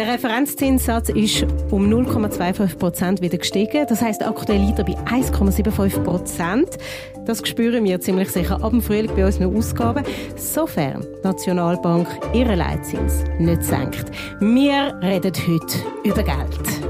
Der Referenzzinssatz ist um 0,25 Prozent wieder gestiegen. Das heißt, aktuell liegt er bei 1,75 Prozent. Das spüren wir ziemlich sicher ab dem Frühling bei unseren Ausgaben, sofern die Nationalbank ihren Leitzins nicht senkt. Wir reden heute über Geld.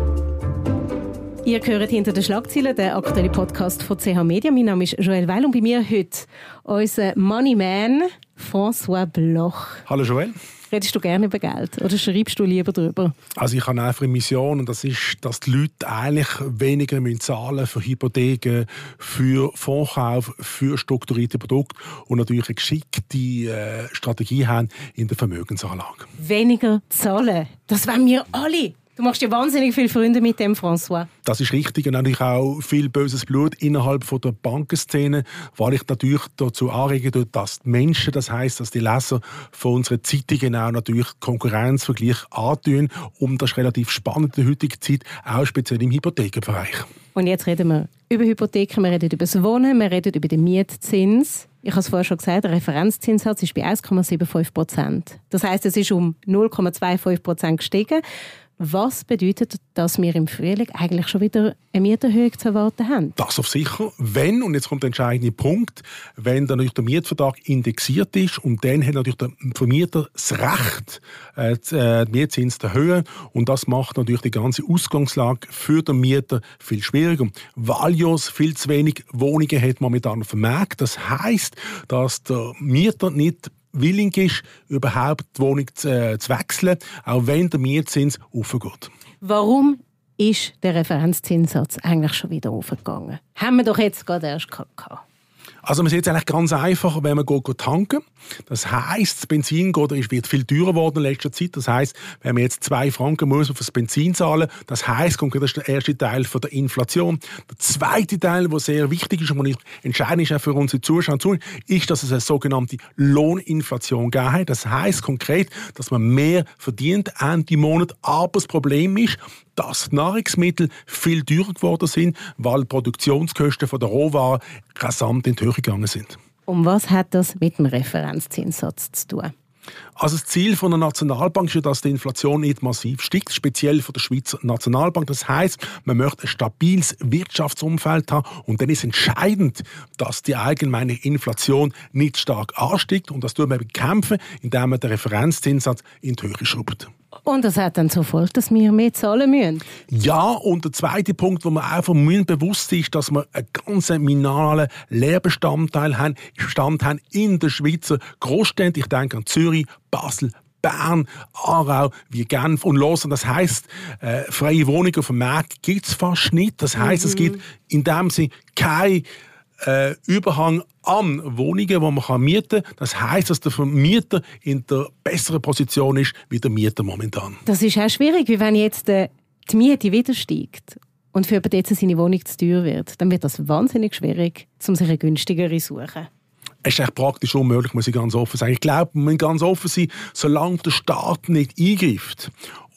Ihr hört hinter den Schlagzeilen den aktuellen Podcast von CH Media. Mein Name ist Joel Weil und bei mir heute unser Moneyman François Bloch. Hallo Joel. Redest du gerne über Geld oder schreibst du lieber darüber? Also ich habe einfach eine Mission und das ist, dass die Leute eigentlich weniger müssen zahlen für Hypotheken, für Fondskauf, für strukturierte Produkte und natürlich eine geschickte äh, Strategie haben in der Vermögensanlage. Weniger zahlen, das wollen wir alle. Du machst ja wahnsinnig viele Freunde mit dem, François. Das ist richtig und natürlich auch viel böses Blut innerhalb von der Bankenszene, weil ich natürlich dazu anrege, dass die Menschen, das heißt, dass die Leser von unseren Zeitungen auch natürlich Konkurrenzvergleich antun. Und das relativ spannend in der heutigen Zeit, auch speziell im Hypothekenbereich. Und jetzt reden wir über Hypotheken, wir reden über das Wohnen, wir reden über den Mietzins. Ich habe es vorher schon gesagt, der Referenzzinssatz ist bei 1,75 Prozent. Das heißt, es ist um 0,25 Prozent gestiegen. Was bedeutet, dass wir im Frühling eigentlich schon wieder eine Mieterhöhung zu erwarten haben? Das auf sicher. Wenn, und jetzt kommt der entscheidende Punkt, wenn dann natürlich der Mietvertrag indexiert ist und dann hat natürlich der Vermieter das Recht, äh, äh den Mietzins zu erhöhen. Und das macht natürlich die ganze Ausgangslage für den Mieter viel schwieriger. Ja viel zu wenig Wohnungen hat momentan vermerkt. Das heißt, dass der Mieter nicht willig ist, überhaupt die Wohnung zu, äh, zu wechseln, auch wenn der Mietzins aufgeht. Warum ist der Referenzzinssatz eigentlich schon wieder aufgegangen? Haben wir doch jetzt gerade erst gehabt. Also man sieht es eigentlich ganz einfach, wenn man geht, geht tanken. Das heißt, das Benzin geht, wird viel teurer geworden in letzter Zeit. Das heißt, wenn man jetzt zwei Franken muss auf das Benzin zahlen, das heißt, das ist der erste Teil von der Inflation. Der zweite Teil, der sehr wichtig ist und entscheidend ist auch für unsere Zuschauer und Zuschauer, ist, dass es eine sogenannte Lohninflation hat. Das heißt konkret, dass man mehr verdient Ende Monat. Aber das Problem ist, dass Nahrungsmittel viel teurer geworden sind, weil die Produktionskosten der Rohwaren rasant Höhe gegangen sind. Und was hat das mit dem Referenzzinssatz zu tun? Also das Ziel von der Nationalbank ist ja, dass die Inflation nicht massiv steigt, speziell von der Schweizer Nationalbank. Das heißt, man möchte ein stabiles Wirtschaftsumfeld haben und dann ist entscheidend, dass die allgemeine Inflation nicht stark ansteigt und das tut man bekämpfen, indem man den Referenzzinssatz in die Höhe schraubt. Und das hat dann zur Folge, dass wir mehr zahlen müssen. Ja, und der zweite Punkt, wo man einfach müssen bewusst ist, dass wir einen ganz minimalen Lehrbestandteil haben, Stand haben in der Schweizer Großstädten. Ich denke an Zürich, Basel, Bern, Aarau, wie Genf und Los. Das heißt, äh, freie Wohnungen auf dem Markt gibt es fast nicht. Das heißt, mhm. es gibt in dem Sinne keine äh, Überhang an Wohnungen, die man mieten kann. Das heißt, dass der Vermieter in der besseren Position ist wie der Mieter momentan. Das ist auch schwierig, wie wenn jetzt äh, die Miete wieder steigt und für jemanden jetzt seine Wohnung zu teuer wird. Dann wird das wahnsinnig schwierig, um sich eine günstigere zu suchen. Es ist echt praktisch unmöglich, muss ich ganz offen sagen. Ich glaube, man muss ganz offen sein, solange der Staat nicht eingreift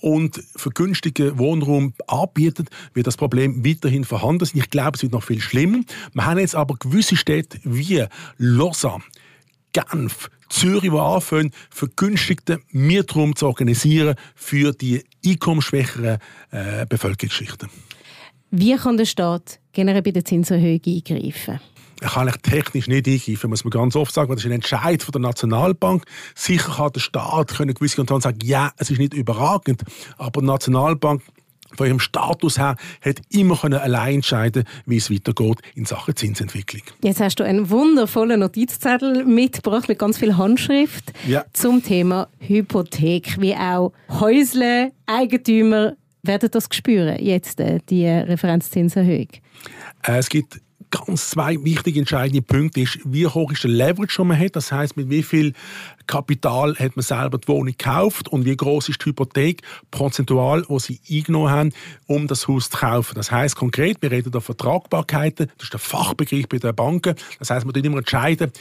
und vergünstigen Wohnraum anbietet, wird das Problem weiterhin vorhanden sein. Ich glaube, es wird noch viel schlimmer. Wir haben jetzt aber gewisse Städte wie Lausanne, Genf, Zürich, die anfangen, vergünstigten Mietraum zu organisieren für die einkommensschwächeren äh, Bevölkerungsschichten. Wie kann der Staat generell bei der Zinserhöhung eingreifen? Er kann ich technisch nicht eingreifen, muss man ganz oft sagen. Das ist ein Entscheid von der Nationalbank. Sicher kann der Staat können gewisse Kontrollen sagen, ja, es ist nicht überragend, aber die Nationalbank von ihrem Status her hat immer können allein entscheiden, wie es weitergeht in Sachen Zinsentwicklung. Jetzt hast du einen wundervollen Notizzettel mitgebracht mit ganz viel Handschrift ja. zum Thema Hypothek, wie auch Häusle, Eigentümer werden das spüren jetzt äh, die Referenzzinserhöhung. Äh, es gibt ganz zwei wichtige entscheidende Punkte ist, wie hoch ist der Leverage, den man hat. Das heißt, mit wie viel Kapital hat man selber die Wohnung gekauft und wie groß ist die Hypothek prozentual, wo sie eingenommen haben, um das Haus zu kaufen. Das heißt konkret, wir reden da von Tragbarkeiten. Das ist der Fachbegriff bei den Banken. Das heißt, man muss immer entscheiden,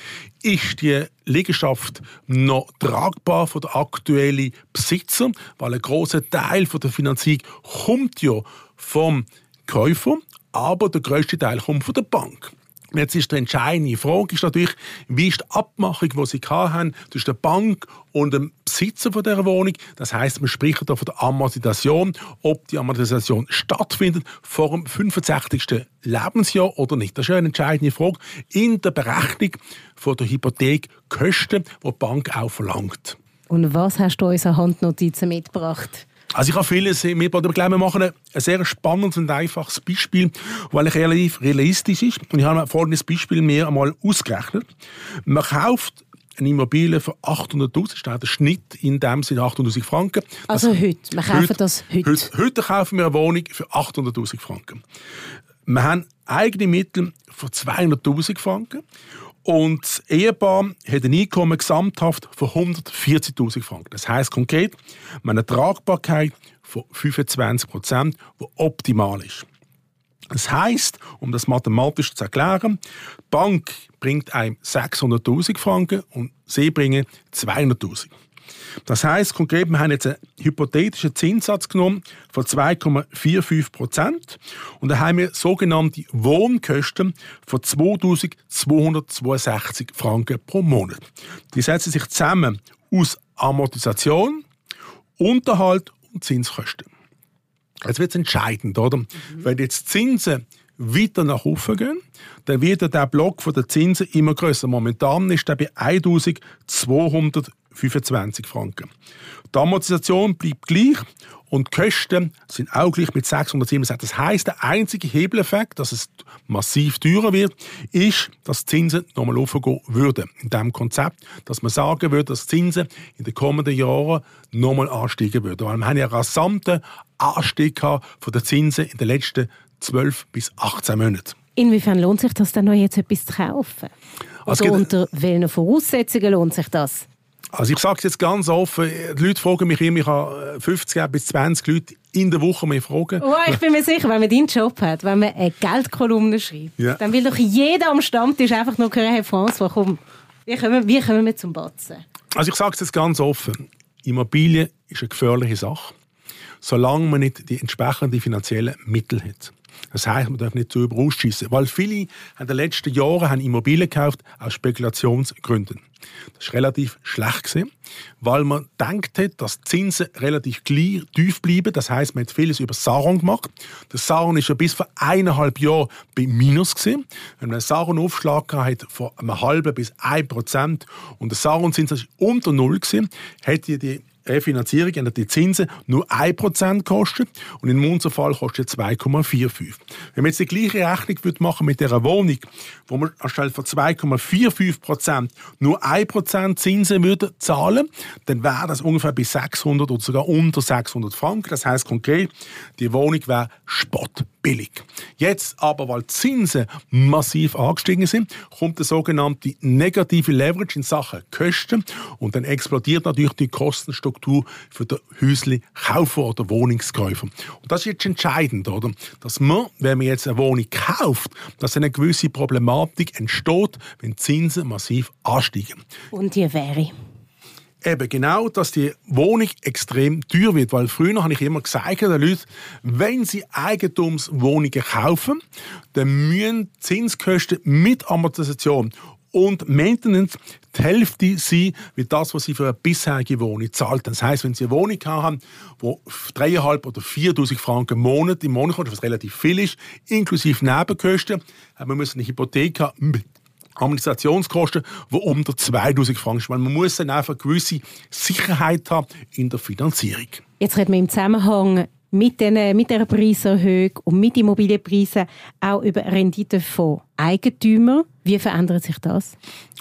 ist die Liegenschaft noch tragbar für den aktuellen Besitzer, weil ein großer Teil von der Finanzierung kommt ja vom Käufer aber der größte Teil kommt von der Bank. Jetzt ist die entscheidende Frage ist natürlich, wie ist die Abmachung, die Sie haben zwischen der Bank und dem Besitzer von dieser Wohnung. Das heißt, man spricht hier von der Amortisation, ob die Amortisation stattfindet vor dem 65. Lebensjahr oder nicht. Das ist eine entscheidende Frage in der Berechnung von der Hypothekkosten, die die Bank auch verlangt. Und was hast du uns an Handnotizen mitgebracht? Also ich habe vieles mitgebracht, aber ich glaube, wir machen ein, sehr spannendes und einfaches Beispiel, weil es relativ realistisch ist. Und ich habe folgendes Beispiel mir einmal ausgerechnet. Man kauft eine Immobilie für 800'000, steht der Schnitt in dem Sinne 800'000 Franken. Also das, heute, wir kaufen heute, das heute. heute. Heute kaufen wir eine Wohnung für 800'000 Franken. Wir haben eigene Mittel für 200'000 Franken und das Ehepaar hat ein Einkommen gesamthaft von 140.000 Franken. Das heißt konkret, man eine Tragbarkeit von 25 Prozent, die optimal ist. Das heißt, um das mathematisch zu erklären, die Bank bringt einem 600.000 Franken und sie bringen 200.000. Das heißt konkret, wir haben jetzt einen hypothetischen Zinssatz genommen von 2,45 Prozent und da haben wir sogenannte Wohnkosten von 2.262 Franken pro Monat. Die setzen sich zusammen aus Amortisation, Unterhalt und Zinskosten. Jetzt wird es entscheidend, oder? Mhm. Wenn jetzt Zinsen weiter nach oben gehen, dann wird der Block der Zinsen immer größer. Momentan ist er bei 1200 25 Franken. Die Amortisation bleibt gleich und die Kosten sind auch gleich mit 667. Das heißt, der einzige Hebeleffekt, dass es massiv teurer wird, ist, dass die Zinsen nochmal aufgehen würden. In diesem Konzept, dass man sagen würde, dass die Zinsen in den kommenden Jahren nochmal ansteigen würden. Weil wir haben ja einen rasanten Anstieg von den Zinsen in den letzten 12 bis 18 Monaten. Inwiefern lohnt sich das dann noch jetzt etwas zu kaufen? Also Oder unter welchen Voraussetzungen lohnt sich das? Also ich sage es jetzt ganz offen, die Leute fragen mich immer, ich habe 50 bis 20 Leute in der Woche mich fragen. Oh, ich bin mir sicher, wenn man deinen Job hat, wenn man eine Geldkolumne schreibt, ja. dann will doch jeder am Stammtisch einfach nur hören, Herr François, komm, wie kommen, wie kommen wir zum Batzen? Also ich sage es jetzt ganz offen, Immobilie ist eine gefährliche Sache, solange man nicht die entsprechenden finanziellen Mittel hat. Das heißt, man darf nicht zu überausschießen. Weil viele in den letzten Jahren haben Immobilien gekauft aus Spekulationsgründen. Das ist relativ schlecht gewesen, weil man denkt hat, dass die Zinsen relativ tief bleiben. Das heißt, man hat vieles über Saron gemacht. Der Saron ist ja bis vor eineinhalb Jahren bei Minus gewesen. Wenn man einen Saron-Aufschlag hat von einem halben bis ein Prozent und der Saron-Zins unter null gewesen, hätte die Refinanzierung haben die Zinsen nur 1% gekostet und in unserem Fall kostet 2,45. Wenn man jetzt die gleiche Rechnung machen mit dieser Wohnung, wo man anstelle von 2,45% nur 1% Zinsen würde zahlen, dann wäre das ungefähr bis 600 oder sogar unter 600 Franken. Das heißt konkret, die Wohnung wäre spottbillig. Jetzt aber, weil Zinsen massiv angestiegen sind, kommt der sogenannte negative Leverage in Sachen Kosten und dann explodiert natürlich die Kostenstruktur für den Häusli-Kaufer oder Wohnungskäufer. Und das ist jetzt entscheidend, oder? Dass man, wenn man jetzt eine Wohnung kauft, dass eine gewisse Problematik entsteht, wenn Zinsen massiv ansteigen. Und die wäre? Eben genau, dass die Wohnung extrem teuer wird. Weil früher habe ich immer gesagt den Leuten, wenn sie Eigentumswohnungen kaufen, dann müssen Zinskosten mit Amortisation und Maintenance die Hälfte sein, wie das, was sie für eine bisherige Wohnung zahlt. Das heißt, wenn sie eine Wohnung haben, die 3.500 oder 4.000 Franken im Monat im Monat kostet, was relativ viel ist, inklusive Nebenkosten, haben wir müssen eine Hypothek haben Administrationskosten, die unter 2000 Franken sind. Man muss dann einfach eine gewisse Sicherheit haben in der Finanzierung. Jetzt reden wir im Zusammenhang mit, den, mit dieser Preiserhöhung und mit Immobilienpreisen auch über Rendite von Eigentümern. Wie verändert sich das?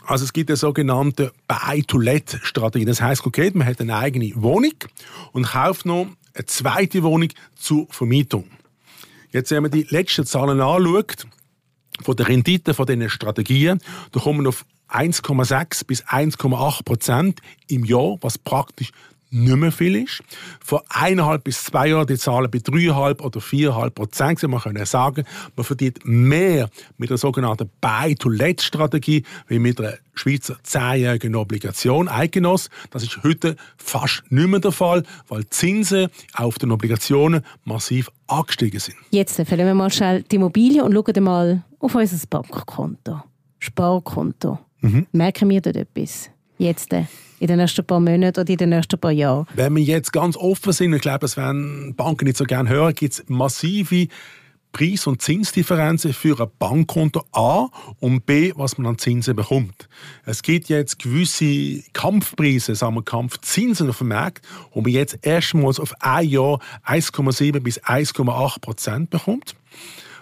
Also es gibt eine sogenannte Buy-to-Let-Strategie. Das heißt konkret, man hat eine eigene Wohnung und kauft noch eine zweite Wohnung zur Vermietung. Jetzt, wenn man die letzten Zahlen anschaut, von der Rendite von diesen Strategien, da kommen wir auf 1,6 bis 1,8 Prozent im Jahr, was praktisch nicht mehr viel ist. Vor eineinhalb bis zwei Jahren die Zahlen bei dreieinhalb oder viereinhalb Prozent. Man kann sagen, man verdient mehr mit der sogenannten Buy-to-Let-Strategie wie mit einer Schweizer zehnjährigen Obligation Eigenoss. Das ist heute fast nicht mehr der Fall, weil Zinsen auf den Obligationen massiv angestiegen sind. Jetzt verlieren wir mal schnell die Immobilie und schauen mal auf unser Bankkonto, Sparkonto. Mhm. Merken wir dort etwas? Jetzt in den nächsten paar Monaten oder in den nächsten paar Jahren? Wenn wir jetzt ganz offen sind, ich glaube, es werden Banken nicht so gerne hören, gibt es massive Preis- und Zinsdifferenzen für ein Bankkonto A und B, was man an Zinsen bekommt. Es gibt jetzt gewisse Kampfpreise, sagen wir Kampfzinsen auf dem Markt, wo man jetzt erstmals auf ein Jahr 1,7 bis 1,8 Prozent bekommt.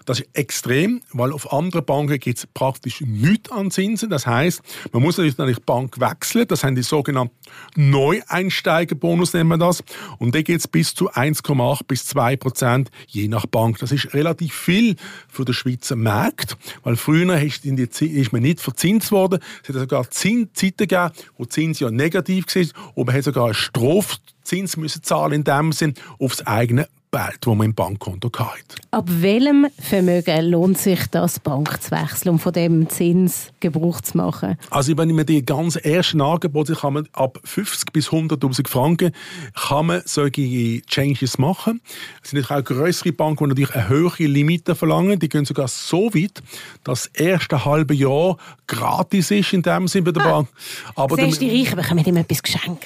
Das ist extrem, weil auf anderen Banken gibt es praktisch nichts an Zinsen. Das heißt, man muss natürlich die Bank wechseln. Das sind die sogenannten Neueinsteigerbonus, nennen wir das. Und da geht es bis zu 1,8 bis 2 Prozent je nach Bank. Das ist relativ viel für den Schweizer Markt, weil früher ist man nicht verzinst worden. Es hat sogar Zeiten gegeben, wo Zins ja negativ war und man hat sogar einen Strafzins müssen zahlen in dem Sinn aufs eigene Geld, das man im Bankkonto hat. Ab welchem Vermögen lohnt sich das, Bank zu wechseln, um von dem Zins Gebrauch zu machen? Also wenn ich mir die ganz ersten Angebote kann man ab 50 bis 100'000 Franken kann man solche Changes machen. Es sind auch größere Banken, die natürlich eine höhere Limite verlangen. Die gehen sogar so weit, dass das erste halbe Jahr gratis ist in dem Sinne bei der ah. Bank. Aber Siehst, die Reichen bekommen ihm etwas geschenkt.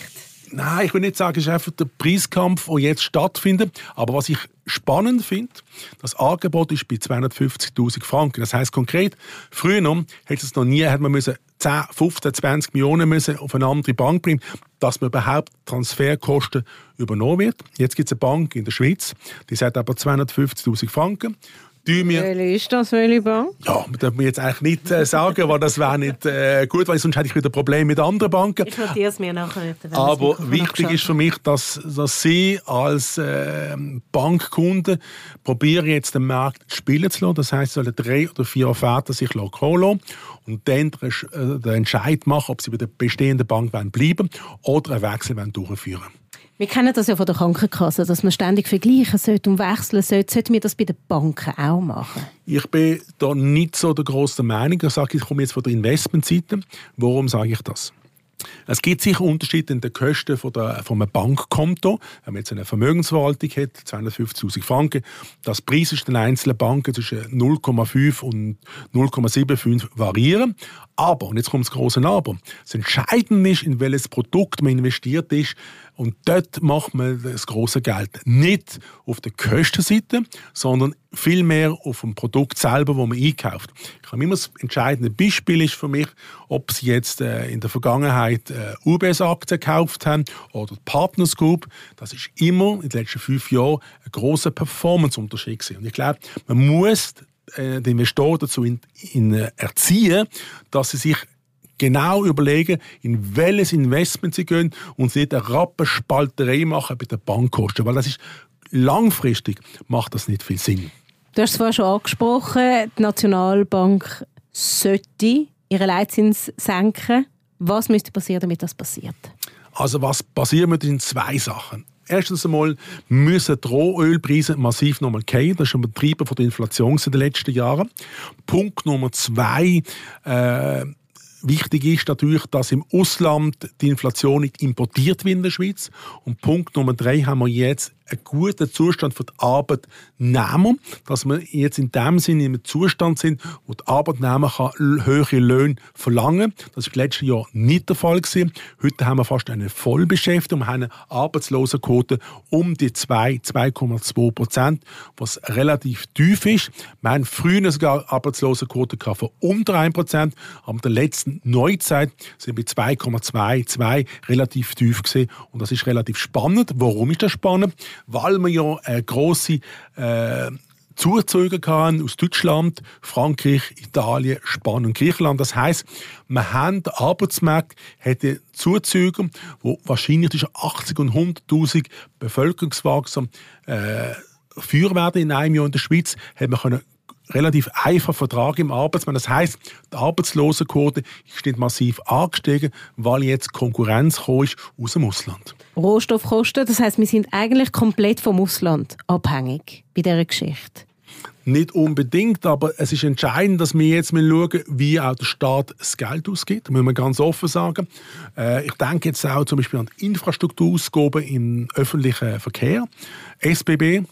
Nein, ich will nicht sagen, es ist einfach der Preiskampf, der jetzt stattfindet. Aber was ich spannend finde, das Angebot ist bei 250.000 Franken. Das heißt konkret, früher noch, hätte es noch nie, hätte man müssen 10, 15, 20 Millionen müssen auf eine andere Bank bringen, dass man überhaupt Transferkosten übernommen wird. Jetzt gibt es eine Bank in der Schweiz, die sagt aber 250.000 Franken welche ist das, welche Bank? Ja, das darf mir jetzt eigentlich nicht äh, sagen, weil das wäre nicht äh, gut, weil sonst hätte ich wieder Probleme mit anderen Banken. Ich notiere es mir nachher. Aber wichtig ist für mich, dass, dass Sie als äh, Bankkunde probieren jetzt den Markt spielen zu lassen. Das heißt, Sie sollen drei oder vier Offerten sich holen und dann äh, den Entscheid machen, ob Sie bei der bestehenden Bank bleiben wollen oder einen Wechsel durchführen wollen. Wir kennen das ja von der Krankenkasse, dass man ständig vergleichen sollte und wechseln sollte. Sollten wir das bei den Banken auch machen? Ich bin da nicht so der grossen Meinung. Ich sage, ich komme jetzt von der Investmentseite. Warum sage ich das? Es gibt sicher Unterschiede in den Kosten von, der, von einem Bankkonto. Wenn man jetzt eine Vermögensverwaltung hat, 250'000 Franken, das Preis ist den einzelnen Banken zwischen 0,5 und 0,75 variieren. Aber, und jetzt kommt das große Aber, das Entscheidende ist, in welches Produkt man investiert ist, und dort macht man das große Geld nicht auf der Kostenseite, sondern vielmehr auf dem Produkt selber, wo man einkauft. Ich habe immer das entscheidende Beispiel ist für mich, ob Sie jetzt äh, in der Vergangenheit äh, UBS-Aktien gekauft haben oder Partners Group. Das ist immer in den letzten fünf Jahren ein großer Performance-Unterschied. Und ich glaube, man muss den Investoren dazu in, in, äh, erziehen, dass sie sich genau überlegen, in welches Investment sie gehen und sie nicht eine Rappenspalterei machen bei den Bankkosten, weil das ist langfristig macht das nicht viel Sinn. Du hast es vorhin schon angesprochen, die Nationalbank sollte ihren Leitzins senken. Was müsste passieren, damit das passiert? Also was passiert mit den zwei Sachen? Erstens einmal müssen die Rohölpreise massiv nochmal fallen. Das ist ein Betreiber von der Inflation in den letzten Jahren. Punkt Nummer zwei, äh, Wichtig ist natürlich, dass im Ausland die Inflation nicht importiert wird in der Schweiz. Und Punkt Nummer drei haben wir jetzt einen guten Zustand für die Arbeitnehmer, dass wir jetzt in dem Sinne im Zustand sind, wo die Arbeitnehmer höhere Löhne verlangen kann. Das war im letzten Jahr nicht der Fall. Gewesen. Heute haben wir fast eine Vollbeschäftigung, wir haben eine Arbeitslosenquote um die 2, 2,2 Prozent, was relativ tief ist. Wir haben früher sogar Arbeitslosenquote von unter 1 Prozent, aber in der letzten Neuzeit sind wir 2,22 relativ tief gewesen. und das ist relativ spannend. Warum ist das spannend? Weil wir ja eine grosse äh, Zuzüge hatten aus Deutschland, Frankreich, Italien, Spanien und Griechenland. Das heißt, wir haben den Arbeitsmarkt hätte Zuzüge, wo wahrscheinlich zwischen 80 und 100.000 Bevölkerungswachstum äh, führen werden in einem Jahr in der Schweiz, haben wir können relativ einfacher Vertrag im Arbeitsmarkt. Das heißt, die Arbeitslosenquote ist nicht massiv angestiegen, weil jetzt Konkurrenz ist aus dem Ausland. Rohstoffkosten, das heißt, wir sind eigentlich komplett vom Ausland abhängig bei dieser Geschichte. Nicht unbedingt, aber es ist entscheidend, dass wir jetzt schauen, wie auch der Staat das Geld ausgibt. Das müssen wir ganz offen sagen. Äh, ich denke jetzt auch zum Beispiel an Infrastrukturausgaben im öffentlichen Verkehr. SBB,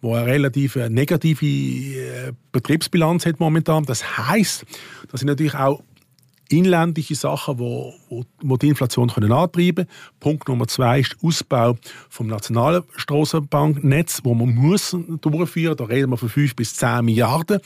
wo eine relativ äh, negative äh, Betriebsbilanz hat momentan. Das heißt, dass sie natürlich auch inländische Sachen, wo, wo, wo die Inflation können antreiben können. Punkt Nummer zwei ist der Ausbau vom nationalen Strassenbanknetz, wo man muss durchführen. Da reden wir von 5 bis 10 Milliarden.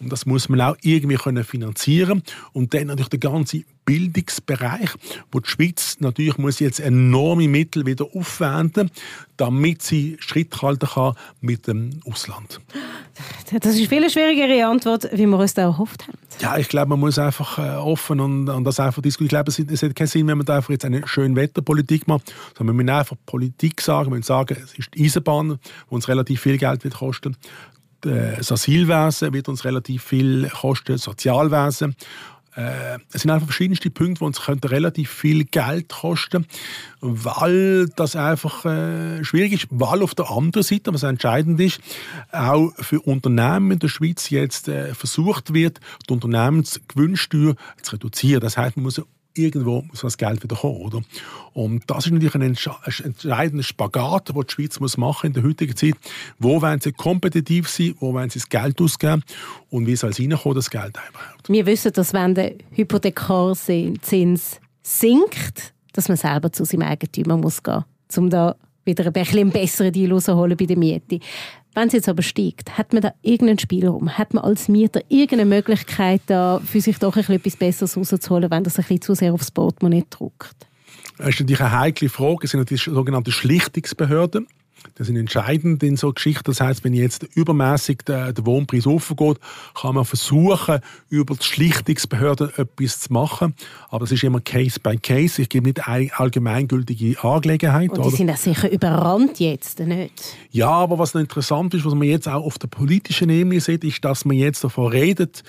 Und das muss man auch irgendwie können finanzieren. Und dann natürlich der ganze Bildungsbereich, wo die Schweiz natürlich muss jetzt enorme Mittel wieder aufwenden, damit sie Schritt halten kann mit dem Ausland. Das ist eine viel schwierigere Antwort, wie wir uns da erhofft haben. Ja, ich glaube, man muss einfach äh, offen und, und das einfach diskutieren. Ich glaube, es, es hat keinen Sinn, wenn man da einfach jetzt eine schöne Wetterpolitik macht, sondern wir müssen einfach Politik sagen, wir müssen sagen, es ist die Eisenbahn, die uns relativ viel Geld wird kosten. Das Asylwesen wird uns relativ viel kosten, das Sozialwesen. Äh, es sind einfach verschiedenste Punkte, die uns relativ viel Geld kosten weil das einfach äh, schwierig ist. Weil auf der anderen Seite, was entscheidend ist, auch für Unternehmen in der Schweiz jetzt äh, versucht wird, die Unternehmensgewinnsteuer zu reduzieren. Das heißt, man muss irgendwo muss das Geld wieder kommen. Oder? Und das ist natürlich ein, entscheidender Spagat, den die Schweiz muss machen in der heutigen Zeit. Wo wollen sie kompetitiv sein, wo wollen sie das Geld ausgeben und wie soll es reinkommen, das Geld überhaupt? Wir wissen, dass wenn der Hypothekarzins sinkt, dass man selber zu seinem Eigentümer muss gehen muss, um da wieder ein bisschen einen besseren Deal rauszuholen bei der Miete. Wenn es jetzt aber steigt, hat man da irgendeinen Spielraum? Hat man als Mieter irgendeine Möglichkeit, da für sich doch etwas Besseres rauszuholen, wenn das ein zu sehr aufs Portemonnaie drückt? Das ist natürlich eine heikle Frage. Es sind die sogenannten Schlichtungsbehörden. Das ist entscheidend in so Geschichten. Das heißt, wenn jetzt übermäßig der, der Wohnpreis aufgeht, kann man versuchen, über die Schlichtungsbehörden etwas zu machen. Aber es ist immer Case by Case. Ich gebe nicht eine allgemeingültige Angelegenheit. Und die oder? sind ja sicher überrannt jetzt, nicht? Ja, aber was noch interessant ist, was man jetzt auch auf der politischen Ebene sieht, ist, dass man jetzt davon redet,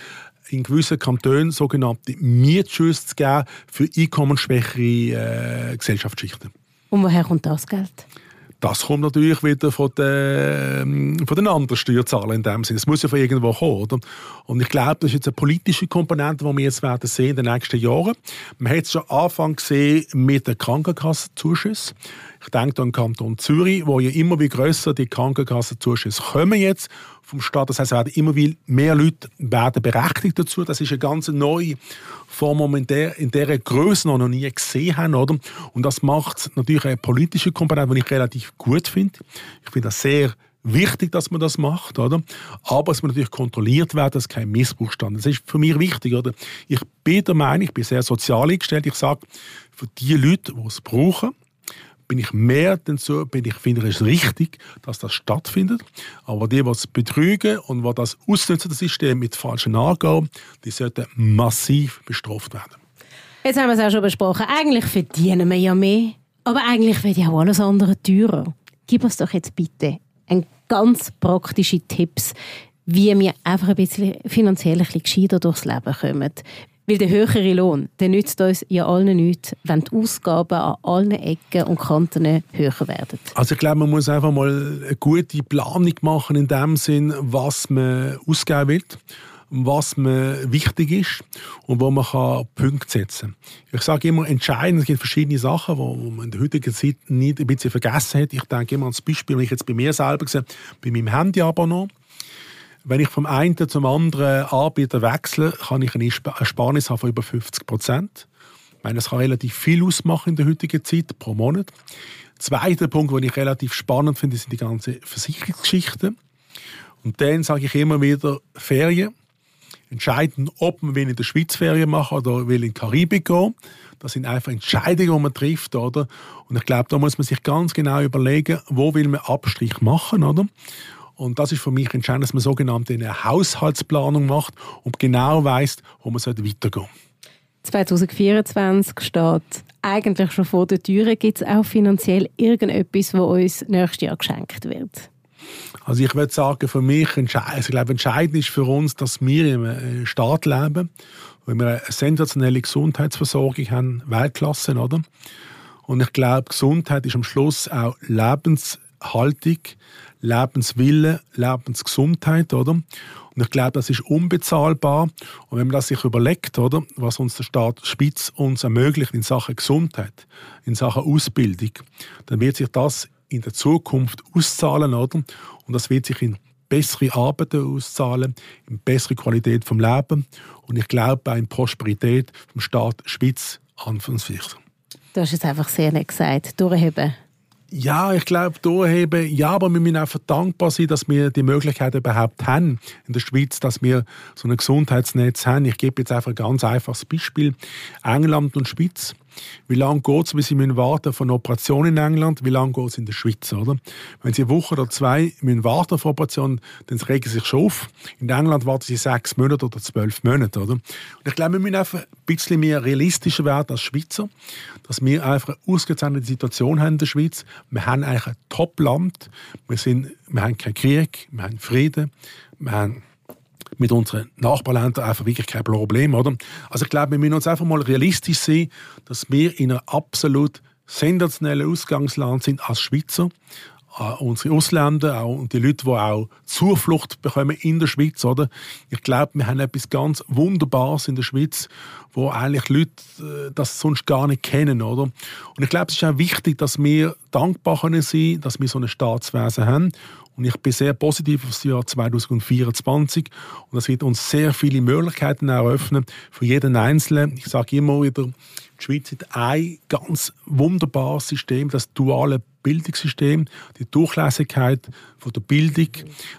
in gewissen Kantonen sogenannte Mietschüsse zu geben für einkommensschwächere äh, Gesellschaftsschichten. Und woher kommt das Geld? Das kommt natürlich wieder von den, von den anderen Steuerzahlern in dem Sinne. Es muss ja von irgendwo kommen. Oder? Und ich glaube, das ist jetzt eine politische Komponente, die wir jetzt werden sehen in den nächsten Jahren. Man hat es schon Anfang gesehen mit den Krankenkassenzuschüssen. Ich denke an den Kanton Zürich, wo ja immer wie grösser die Krankenkassenzuschüsse kommen jetzt vom Staat. Das heißt, werden immer mehr Leute werden berechtigt dazu. Das ist eine ganz neue Form, in der, in dieser Größe noch nie gesehen haben. Oder? Und das macht natürlich eine politische Komponente, die ich relativ gut finde. Ich finde das sehr wichtig, dass man das macht, oder? Aber es muss natürlich kontrolliert werden, dass kein Missbrauch stand. Das ist für mich wichtig, oder? Ich bin der Meinung, ich bin sehr sozial eingestellt. Ich sage, für die Leute, die es brauchen, bin ich mehr dazu, bin ich finde es richtig, dass das stattfindet. Aber die, die betrügen und die das ausnutzen, das System mit falschen Angaben, die sollten massiv bestraft werden. Jetzt haben wir es auch schon besprochen. Eigentlich verdienen wir ja mehr, aber eigentlich wird ja auch alles andere teurer. Gib uns doch jetzt bitte ein ganz praktische Tipps, wie wir einfach ein bisschen finanziell ein bisschen gescheiter durchs Leben kommen. Weil der höhere Lohn, der nützt uns ja allen nichts, wenn die Ausgaben an allen Ecken und Kanten höher werden. Also ich glaube, man muss einfach mal eine gute Planung machen in dem Sinn, was man ausgeben will was mir wichtig ist und wo man kann Punkte setzen kann. Ich sage immer, entscheidend, es gibt verschiedene Sachen, die man in der heutigen Zeit nicht ein bisschen vergessen hat. Ich denke immer an das Beispiel, wenn ich jetzt bei mir selber gesehen bei meinem Handy-Abonnement, wenn ich vom einen zum anderen Anbieter wechsle, kann ich eine Ersparnis haben von über 50 Prozent. Ich meine, das kann relativ viel ausmachen in der heutigen Zeit pro Monat. Zweiter Punkt, den ich relativ spannend finde, sind die ganzen Versicherungsgeschichten. Und dann sage ich immer wieder Ferien. Entscheidend, ob man will in der Schweiz Ferien machen oder will in die Karibik gehen. Das sind einfach Entscheidungen, die man trifft, oder? Und ich glaube, da muss man sich ganz genau überlegen, wo will man Abstrich machen, oder? Und das ist für mich entscheidend, dass man sogenannte eine Haushaltsplanung macht und genau weiß, wo man weitergehen sollte. 2024 steht eigentlich schon vor der Tür. Gibt es auch finanziell irgendetwas, wo uns nächstes Jahr geschenkt wird? Also ich würde sagen, für mich, also ich glaube, entscheidend ist für uns, dass wir im äh, Staat leben, wo wir eine sensationelle Gesundheitsversorgung haben, Weltklasse, oder? Und ich glaube, Gesundheit ist am Schluss auch Lebenshaltung, Lebenswille, Lebensgesundheit, oder? Und ich glaube, das ist unbezahlbar. Und wenn man das sich überlegt, oder, was uns der Staat Spitz uns ermöglicht in Sachen Gesundheit, in Sachen Ausbildung, dann wird sich das in der Zukunft auszahlen, oder? Und das wird sich in bessere Arbeiten auszahlen, in bessere Qualität vom Leben und ich glaube auch in Prosperität vom Staat Schweiz an. Du hast es einfach sehr nett gesagt. Durchheben. Ja, ich glaube, durchheben, ja, aber wir müssen einfach dankbar sein, dass wir die Möglichkeit überhaupt haben in der Schweiz, dass wir so ein Gesundheitsnetz haben. Ich gebe jetzt einfach ein ganz einfaches Beispiel. England und Schweiz. Wie lange geht es, bis Sie warten auf eine Operation in England? Wie lange geht es in der Schweiz? Oder? Wenn Sie eine Woche oder zwei müssen warten auf eine Operation, dann regen Sie sich schon auf. In England warten Sie sechs Monate oder zwölf Monate. Oder? Und ich glaube, wir müssen einfach ein bisschen mehr realistischer werden als Schweizer, dass wir einfach eine ausgezeichnete Situation haben in der Schweiz. Wir haben eigentlich ein Top-Land. Wir, wir haben keinen Krieg, wir haben Frieden, wir haben mit unseren Nachbarländern einfach wirklich kein Problem, oder? Also ich glaube, wir müssen uns einfach mal realistisch sehen, dass wir in einem absolut sensationellen Ausgangsland sind als Schweizer. Uh, unsere Ausländer auch, und die Leute, die auch Zuflucht bekommen in der Schweiz, oder? Ich glaube, wir haben etwas ganz Wunderbares in der Schweiz, wo eigentlich Leute äh, das sonst gar nicht kennen, oder? Und ich glaube, es ist auch wichtig, dass wir dankbar können sein, dass wir so ein Staatswesen haben und ich bin sehr positiv auf das Jahr 2024. Und das wird uns sehr viele Möglichkeiten eröffnen für jeden Einzelnen. Ich sage immer wieder, die Schweiz hat ein ganz wunderbares System, das duale Bildungssystem, die Durchlässigkeit von der Bildung.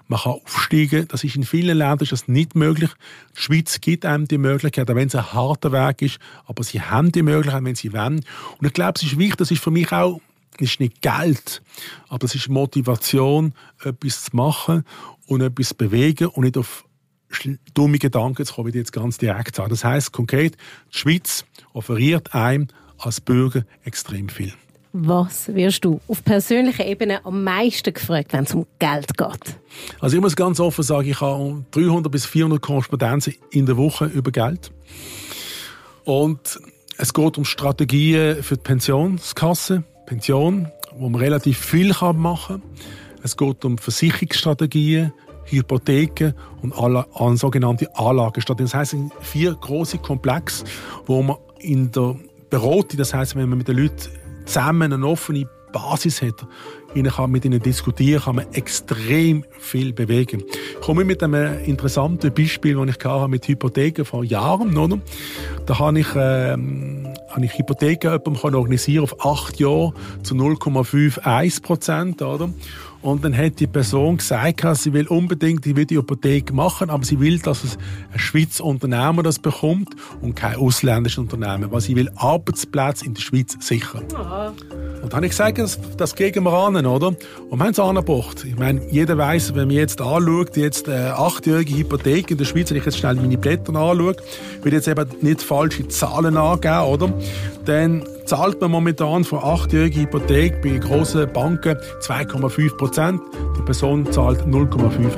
Man kann aufsteigen. Das ist in vielen Ländern ist das nicht möglich. Die Schweiz gibt einem die Möglichkeit, auch wenn es ein harter Weg ist, aber sie haben die Möglichkeit, wenn sie wollen. Und ich glaube, es ist wichtig, das ist für mich auch ist nicht Geld, aber es ist Motivation, etwas zu machen und etwas zu bewegen und nicht auf dumme Gedanken zu kommen, die jetzt ganz direkt sagen. Das heißt konkret, die Schweiz offeriert einem als Bürger extrem viel. Was wirst du auf persönlicher Ebene am meisten gefragt, wenn es um Geld geht? Also ich muss ganz offen sagen, ich habe 300 bis 400 Korrespondenzen in der Woche über Geld. Und es geht um Strategien für die Pensionskasse, Pension, wo man relativ viel machen kann. Es geht um Versicherungsstrategien, Hypotheken und alle, an sogenannte Anlagestrategien. Das heißt, vier große Komplexe, wo man in der Beratung, das heißt, wenn man mit den Leuten zusammen eine offene Basis hat, ihnen kann mit ihnen diskutieren, kann man extrem viel bewegen. Ich komme mit einem interessanten Beispiel, das ich hatte mit Hypotheken vor Jahren, oder? Da habe ich, ähm, habe ich Hypotheken jemandem organisieren auf acht Jahre zu 0,51 Prozent? Und dann hat die Person gesagt, sie will unbedingt die Hypothek machen, aber sie will, dass es ein Schweizer Unternehmer das bekommt und kein ausländisches Unternehmen, weil sie will Arbeitsplätze in der Schweiz sichern. Ja. Und dann habe ich gesagt, das, das wir an, oder? Und wir haben es angebracht. Ich meine, jeder weiß, wenn man jetzt anschaut, jetzt eine achtjährige Hypothek in der Schweiz, wenn ich jetzt schnell meine Blätter anschaue, will jetzt eben nicht falsche Zahlen angeben, oder? Dann zahlt man momentan für achtjährige Hypothek bei grossen Banken 2,5 Prozent. Die Person zahlt 0,51.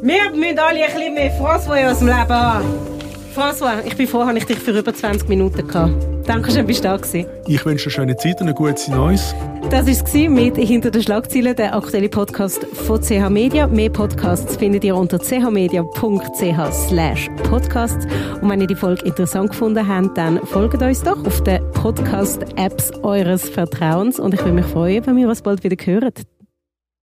Wir müssen alle ein bisschen mehr François aus dem Leben haben. François, ich bin froh, dass ich dich für über 20 Minuten gehabt. Danke schön, bist du da gewesen. Ich wünsche eine schöne Zeit und ein gutes Neues. Das war es mit «Hinter den Schlagzeilen», der aktuelle Podcast von CH Media. Mehr Podcasts findet ihr unter chmedia.ch slash podcasts. Und wenn ihr die Folge interessant gefunden habt, dann folgt uns doch auf den Podcast-Apps eures Vertrauens. Und ich würde mich freuen, wenn wir uns bald wieder hören.